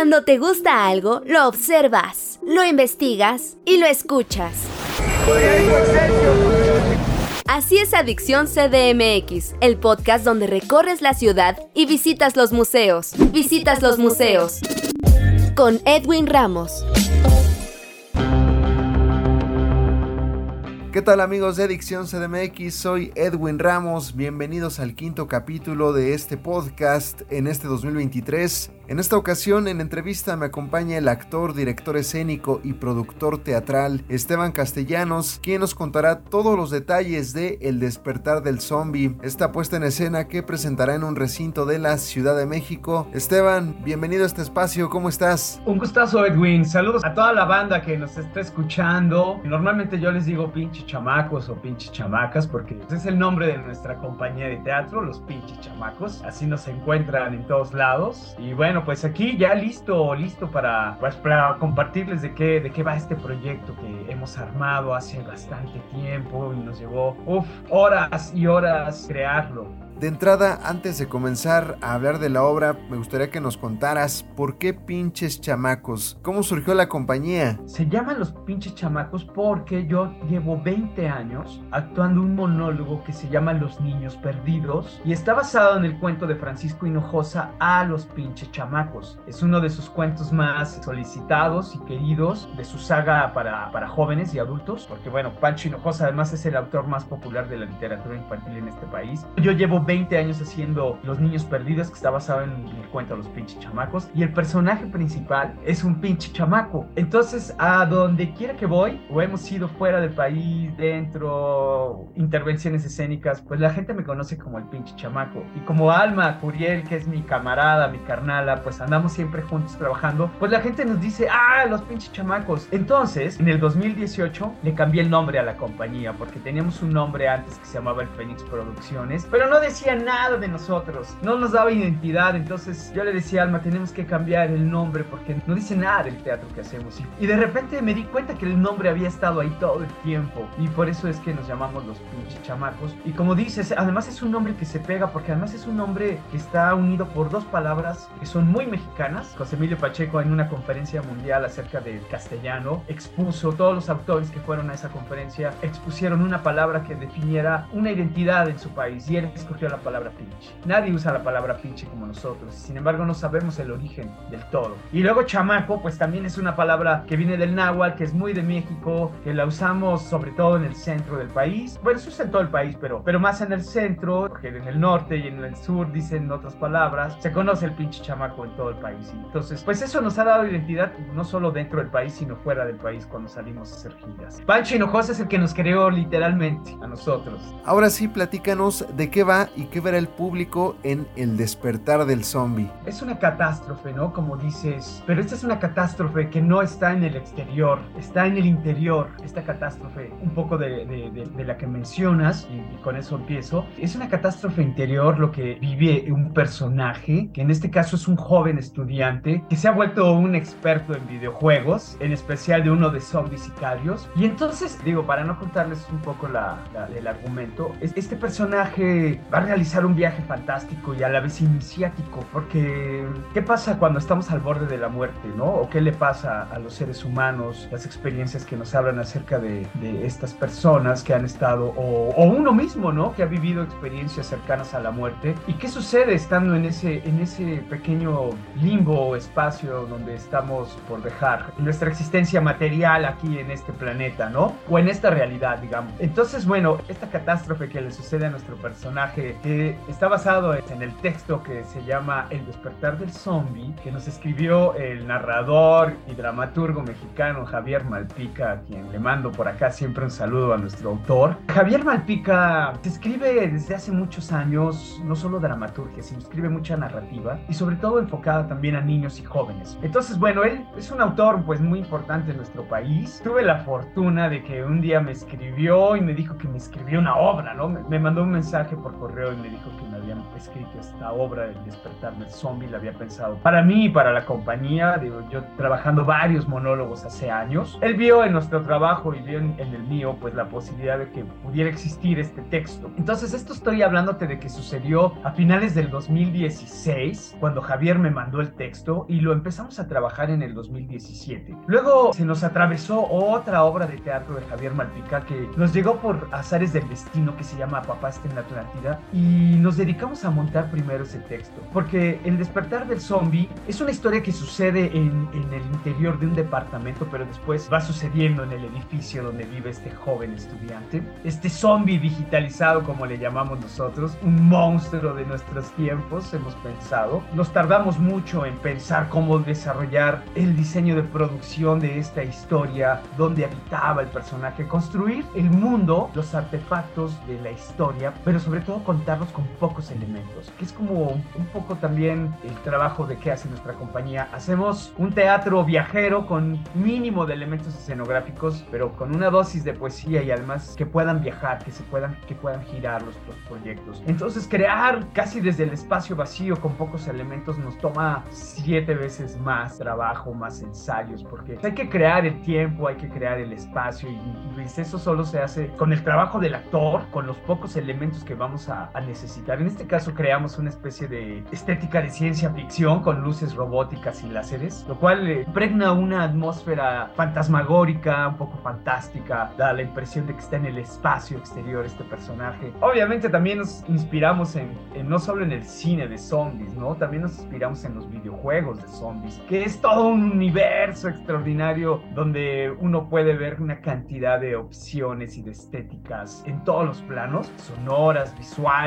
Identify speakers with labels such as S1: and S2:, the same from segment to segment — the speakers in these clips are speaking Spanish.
S1: Cuando te gusta algo, lo observas, lo investigas y lo escuchas. Así es Adicción CDMX, el podcast donde recorres la ciudad y visitas los museos. Visitas los museos. Con Edwin Ramos.
S2: ¿Qué tal amigos de Adicción CDMX? Soy Edwin Ramos, bienvenidos al quinto capítulo de este podcast en este 2023. En esta ocasión en entrevista me acompaña el actor, director escénico y productor teatral Esteban Castellanos, quien nos contará todos los detalles de El despertar del zombie, esta puesta en escena que presentará en un recinto de la Ciudad de México. Esteban, bienvenido a este espacio, ¿cómo estás?
S3: Un gustazo Edwin, saludos a toda la banda que nos está escuchando. Normalmente yo les digo pinche chamacos o pinche chamacas porque es el nombre de nuestra compañía de teatro, los pinches chamacos. Así nos encuentran en todos lados. Y bueno, pues aquí ya listo, listo para, pues, para compartirles de qué, de qué va este proyecto que hemos armado hace bastante tiempo y nos llevó, horas y horas crearlo.
S2: De entrada, antes de comenzar a hablar de la obra, me gustaría que nos contaras por qué pinches chamacos, cómo surgió la compañía.
S3: Se llaman los pinches chamacos porque yo llevo 20 años actuando un monólogo que se llama Los Niños Perdidos y está basado en el cuento de Francisco Hinojosa a los pinches chamacos. Es uno de sus cuentos más solicitados y queridos de su saga para, para jóvenes y adultos, porque bueno, Pancho Hinojosa además es el autor más popular de la literatura infantil en este país. Yo llevo 20 años haciendo Los Niños Perdidos, que está basado en el cuento de los pinches chamacos. Y el personaje principal es un pinche chamaco. Entonces, a donde quiera que voy, o hemos ido fuera del país, dentro, intervenciones escénicas, pues la gente me conoce como el pinche chamaco. Y como Alma Curiel, que es mi camarada, mi carnala, pues andamos siempre juntos trabajando, pues la gente nos dice, ah, los pinches chamacos. Entonces, en el 2018 le cambié el nombre a la compañía, porque teníamos un nombre antes que se llamaba el Fénix Producciones, pero no decía nada de nosotros, no nos daba identidad, entonces yo le decía Alma, tenemos que cambiar el nombre porque no dice nada del teatro que hacemos. Y, de repente me di cuenta que el nombre había estado ahí todo el tiempo y por eso es que nos llamamos los pinches chamacos. Y como dices, además es un nombre que se pega porque además es un nombre que está unido por dos palabras que son muy mexicanas. José Emilio Pacheco en una conferencia mundial acerca del castellano expuso, todos los autores que fueron a esa conferencia expusieron una palabra que definiera una identidad en su país y él escogió la palabra pinche. Nadie usa la palabra pinche como nosotros, sin embargo no sabemos el origen del todo. Y luego chamaco, pues también es una palabra que viene del náhuatl, que es muy de México, que la usamos sobre todo en el centro del país. Bueno, se usa en todo el país, pero, pero más en el centro, porque en el norte y en el sur dicen otras palabras. Se conoce el pinche chamaco en todo el país. entonces, pues eso nos ha dado identidad no solo dentro del país, sino fuera del país cuando salimos a hacer giras. Pancho Hinojosa es el que nos creó literalmente a nosotros.
S2: Ahora sí, platícanos de qué va y qué verá el público en El despertar del zombie.
S3: Es una catástrofe, ¿no? Como dices, pero esta es una catástrofe que no está en el exterior, está en el interior. Esta catástrofe, un poco de, de, la que mencionas, y, y, con eso empiezo, es una catástrofe interior lo que vive un personaje, que en este caso es un joven estudiante, que se ha vuelto un experto en videojuegos, en especial de uno de zombies sicarios. Y entonces, digo, para no contarles un poco la, el argumento, este personaje va a realizar un viaje fantástico y a la vez iniciático, porque ¿qué pasa cuando estamos al borde de la muerte, no? ¿O qué le pasa a los seres humanos, las experiencias que nos hablan acerca de, de estas personas que han estado, o, o, uno mismo, ¿no? Que ha vivido experiencias cercanas a la muerte. ¿Y qué sucede estando en ese, en ese pequeño limbo o espacio donde estamos por dejar nuestra existencia material aquí en este planeta, ¿no? O en esta realidad, digamos. Entonces, bueno, esta catástrofe que le sucede a nuestro personaje, que está basado en el texto que se llama El despertar del zombie, que nos escribió el narrador y dramaturgo mexicano Javier Malpica, a quien le mando por acá siempre un saludo a nuestro autor. Javier Malpica escribe desde hace muchos años, no solo dramaturgia, sino escribe mucha narrativa y sobre todo enfocada también a niños y jóvenes. Entonces, bueno, él es un autor pues muy importante en nuestro país. Tuve la fortuna de que un día me escribió y me dijo que me escribió una obra, ¿no? Me mandó un mensaje por correo correo y me dijo que me habían escrito esta obra, El despertar del zombie, la había pensado para mí y para la compañía, digo, yo trabajando varios monólogos hace años. Él vio en nuestro trabajo y vio en, en el mío, pues la posibilidad de que pudiera existir este texto. Entonces, esto estoy hablándote de que sucedió a finales del 2016, cuando Javier me mandó el texto y lo empezamos a trabajar en el 2017. Luego se nos atravesó otra obra de teatro de Javier Malpica que nos llegó por azares del destino que se llama Papá está en la Atlántida y nos dedicamos a montar primero ese texto. Porque El despertar del zombie es una historia que sucede en, en el interior de un departamento, pero después va sucediendo en el edificio donde vive este joven estudiante. Este zombie digitalizado, como le llamamos nosotros, un monstruo de nuestros tiempos, hemos pensado. Nos tardamos mucho en pensar cómo desarrollar el diseño de producción de esta historia, dónde habitaba el personaje, construir el mundo, los artefactos de la historia, pero sobre todo contarlos con pocos elementos, que es como un poco también el trabajo de que hace nuestra compañía. Hacemos un teatro viajero con mínimo de elementos escenográficos, pero con una dosis de poesía y además que puedan viajar, que se puedan, que puedan girar los, los proyectos. Entonces crear casi desde el espacio vacío con pocos elementos nos toma siete veces más trabajo, más ensayos, porque hay que crear el tiempo, hay que crear el espacio y, y eso solo se hace con el trabajo del actor, con los pocos elementos que vamos a, necesitar. En este caso creamos una especie de estética de ciencia ficción con luces robóticas y láseres, lo cual eh, impregna una atmósfera fantasmagórica, un poco fantástica, da la impresión de que está en el espacio exterior este personaje. Obviamente también nos inspiramos en, en, no solo en el cine de zombies, ¿no? También nos inspiramos en los videojuegos de zombies, que es todo un universo extraordinario donde uno puede ver una cantidad de opciones y de estéticas en todos los planos, sonoras, visuales,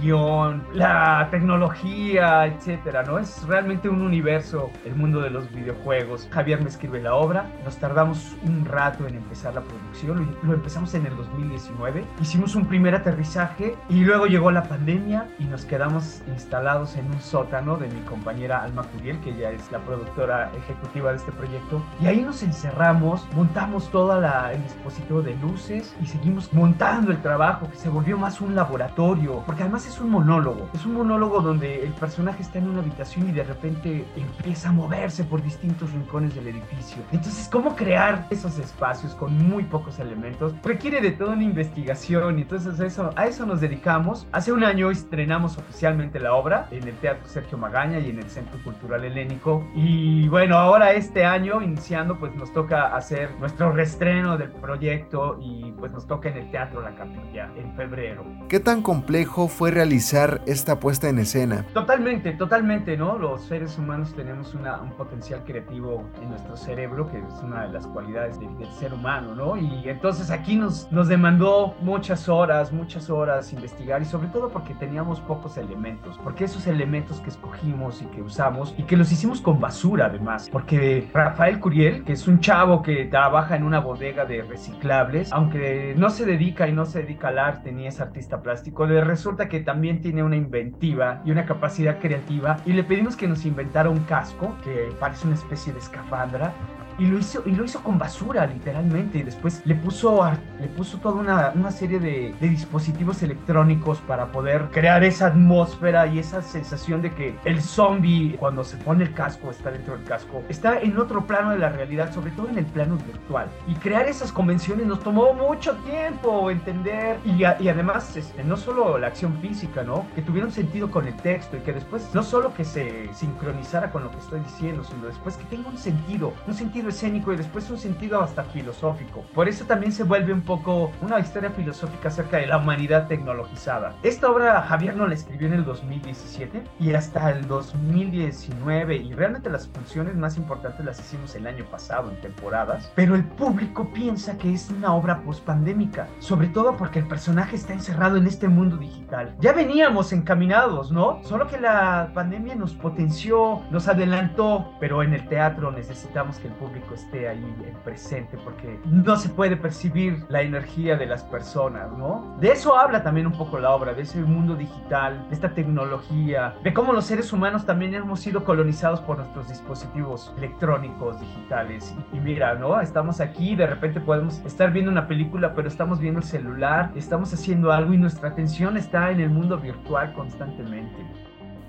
S3: guion, la tecnología, etcétera, ¿no? Es realmente un universo el mundo de los videojuegos. Javier me escribe la obra, nos tardamos un rato en empezar la producción, lo empezamos en el 2019, hicimos un primer aterrizaje y luego llegó la pandemia y nos quedamos instalados en un sótano de mi compañera Alma Curiel, que ya es la productora ejecutiva de este proyecto, y ahí nos encerramos, montamos todo el dispositivo de luces y seguimos montando el trabajo, que se volvió más un laboratorio, porque además es un monólogo, es un monólogo donde el personaje está en una habitación y de repente empieza a moverse por distintos rincones del edificio. Entonces, ¿cómo crear esos espacios con muy pocos elementos? Requiere de toda una investigación y entonces eso, a eso nos dedicamos. Hace un año estrenamos oficialmente la obra en el Teatro Sergio Magaña y en el Centro Cultural Helénico. Y bueno, ahora este año, iniciando, pues nos toca hacer nuestro restreno del proyecto y pues nos toca en el Teatro La Capilla en febrero.
S2: ¿Qué tan complejo fue realizar esta puesta en escena?
S3: Totalmente, totalmente, ¿no? Los seres humanos tenemos una, un potencial creativo en nuestro cerebro, que es una de las cualidades de, del ser humano, ¿no? Y entonces aquí nos, nos demandó muchas horas, muchas horas investigar y sobre todo porque teníamos pocos elementos, porque esos elementos que escogimos y que usamos y que los hicimos con basura además, porque Rafael Curiel, que es un chavo que trabaja en una bodega de reciclables, aunque no se dedica y no se dedica al arte ni es artista plástico, resulta que también tiene una inventiva y una capacidad creativa y le pedimos que nos inventara un casco que parece una especie de escafandra y lo hizo y lo hizo con basura literalmente. Y después le puso le puso toda una, una serie de, de, dispositivos electrónicos para poder crear esa atmósfera y esa sensación de que el zombie cuando se pone el casco está dentro del casco está en otro plano de la realidad sobre todo en el plano virtual. Y crear esas convenciones nos tomó mucho tiempo entender. Y, a, y además este, no solo la acción física no que tuviera un sentido con el texto y que después no solo que se sincronizara con lo que estoy diciendo sino después que tenga un sentido un sentido escénico y después un sentido hasta filosófico. Por eso también se vuelve un poco una historia filosófica acerca de la humanidad tecnologizada. Esta obra Javier no la escribió en el 2017 y hasta el 2019 y realmente las funciones más importantes las hicimos el año pasado en temporadas, pero el público piensa que es una obra post-pandémica, sobre todo porque el personaje está encerrado en este mundo digital. Ya veníamos encaminados, ¿no? Solo que la pandemia nos potenció, nos adelantó, pero en el teatro necesitamos que el público público esté ahí presente porque no se puede percibir la energía de las personas, ¿no? De eso habla también un poco la obra, de ese mundo digital, de esta tecnología, de cómo los seres humanos también hemos sido colonizados por nuestros dispositivos electrónicos, digitales. Y, mira, ¿no? Estamos aquí, de repente podemos estar viendo una película, pero estamos viendo el celular, estamos haciendo algo y nuestra atención está en el mundo virtual constantemente.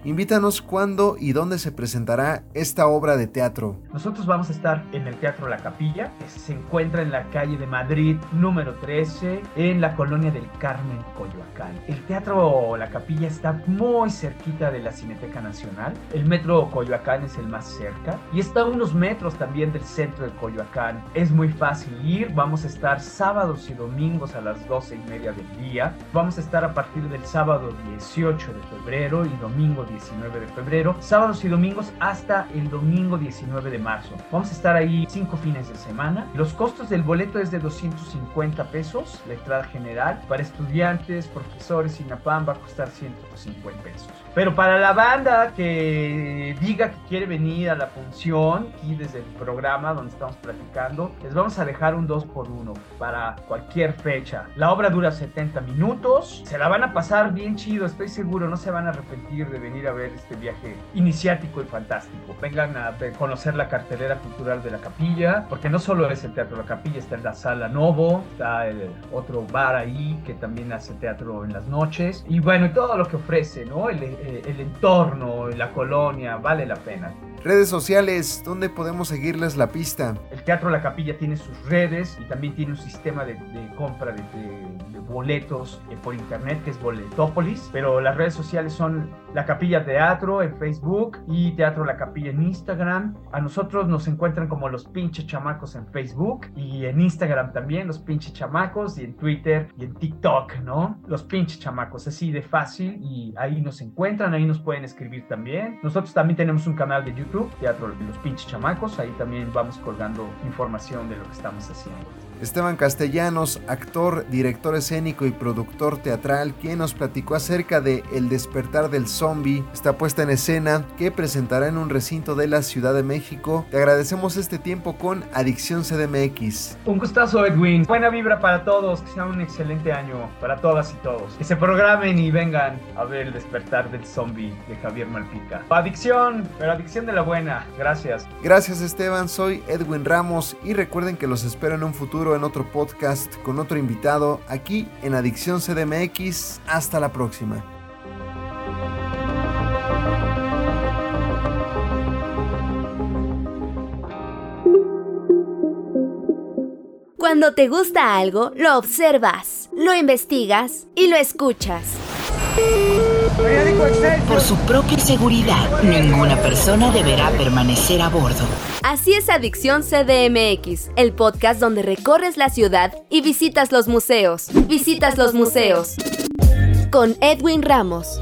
S2: Invítanos cuándo y dónde se presentará esta obra de teatro.
S3: Nosotros vamos a estar en el Teatro La Capilla, que se encuentra en la calle de Madrid número 13, en la colonia del Carmen, Coyoacán. El Teatro La Capilla está muy cerquita de la Cineteca Nacional. El metro Coyoacán es el más cerca y está a unos metros también del centro de Coyoacán. Es muy fácil ir. Vamos a estar sábados y domingos a las 12 y media del día. Vamos a estar a partir del sábado 18 de febrero y domingo 19 de febrero, sábados y domingos hasta el domingo 19 de marzo. Vamos a estar ahí cinco fines de semana. Los costos del boleto es de 250 pesos, la entrada general. Para estudiantes, profesores y NAPAM va a costar 150 pesos. Pero para la banda que diga que quiere venir a la función, aquí desde el programa donde estamos platicando, les vamos a dejar un 2 por 1 para cualquier fecha. La obra dura 70 minutos, se la van a pasar bien chido, estoy seguro, no se van a arrepentir de venir a ver este viaje iniciático y fantástico. Vengan a conocer la cartelera cultural de la capilla, porque no solo es el Teatro La Capilla, está en la Sala Novo, está el otro bar ahí que también hace teatro en las noches, y bueno, y todo lo que ofrece, ¿no? El, eh, el entorno, la colonia, vale la pena.
S2: Redes sociales, ¿dónde podemos seguirles la pista?
S3: El Teatro La Capilla tiene sus redes y también tiene un sistema de, compra de, boletos eh, por internet que es Boletópolis, pero las redes sociales son La Capilla Teatro en Facebook y Teatro La Capilla en Instagram. A nosotros nos encuentran como los pinches chamacos en Facebook y en Instagram también, los pinches chamacos y en Twitter y en TikTok, ¿no? Los pinches chamacos, así de fácil y ahí nos encuentran, ahí nos pueden escribir también. Nosotros también tenemos un canal de YouTube Teatro los Pinches Chamacos. Ahí también vamos colgando información de lo que estamos haciendo.
S2: Esteban Castellanos, actor, director escénico y productor teatral, quien nos platicó acerca de El despertar del zombie, esta puesta en escena que presentará en un recinto de la Ciudad de México. Te agradecemos este tiempo con Adicción CDMX.
S3: Un gustazo, Edwin. Buena vibra para todos, que sea un excelente año para todas y todos. Que se programen y vengan a ver El despertar del zombie de Javier Malpica. Adicción, pero adicción de la buena. Gracias.
S2: Gracias, Esteban. Soy Edwin Ramos y recuerden que los espero en un futuro en otro podcast con otro invitado aquí en Adicción CDMX. Hasta la próxima.
S1: Cuando te gusta algo, lo observas, lo investigas y lo escuchas.
S4: Por su propia seguridad, ninguna persona deberá permanecer a bordo.
S1: Así es Adicción CDMX, el podcast donde recorres la ciudad y visitas los museos. Visitas los museos. Con Edwin Ramos.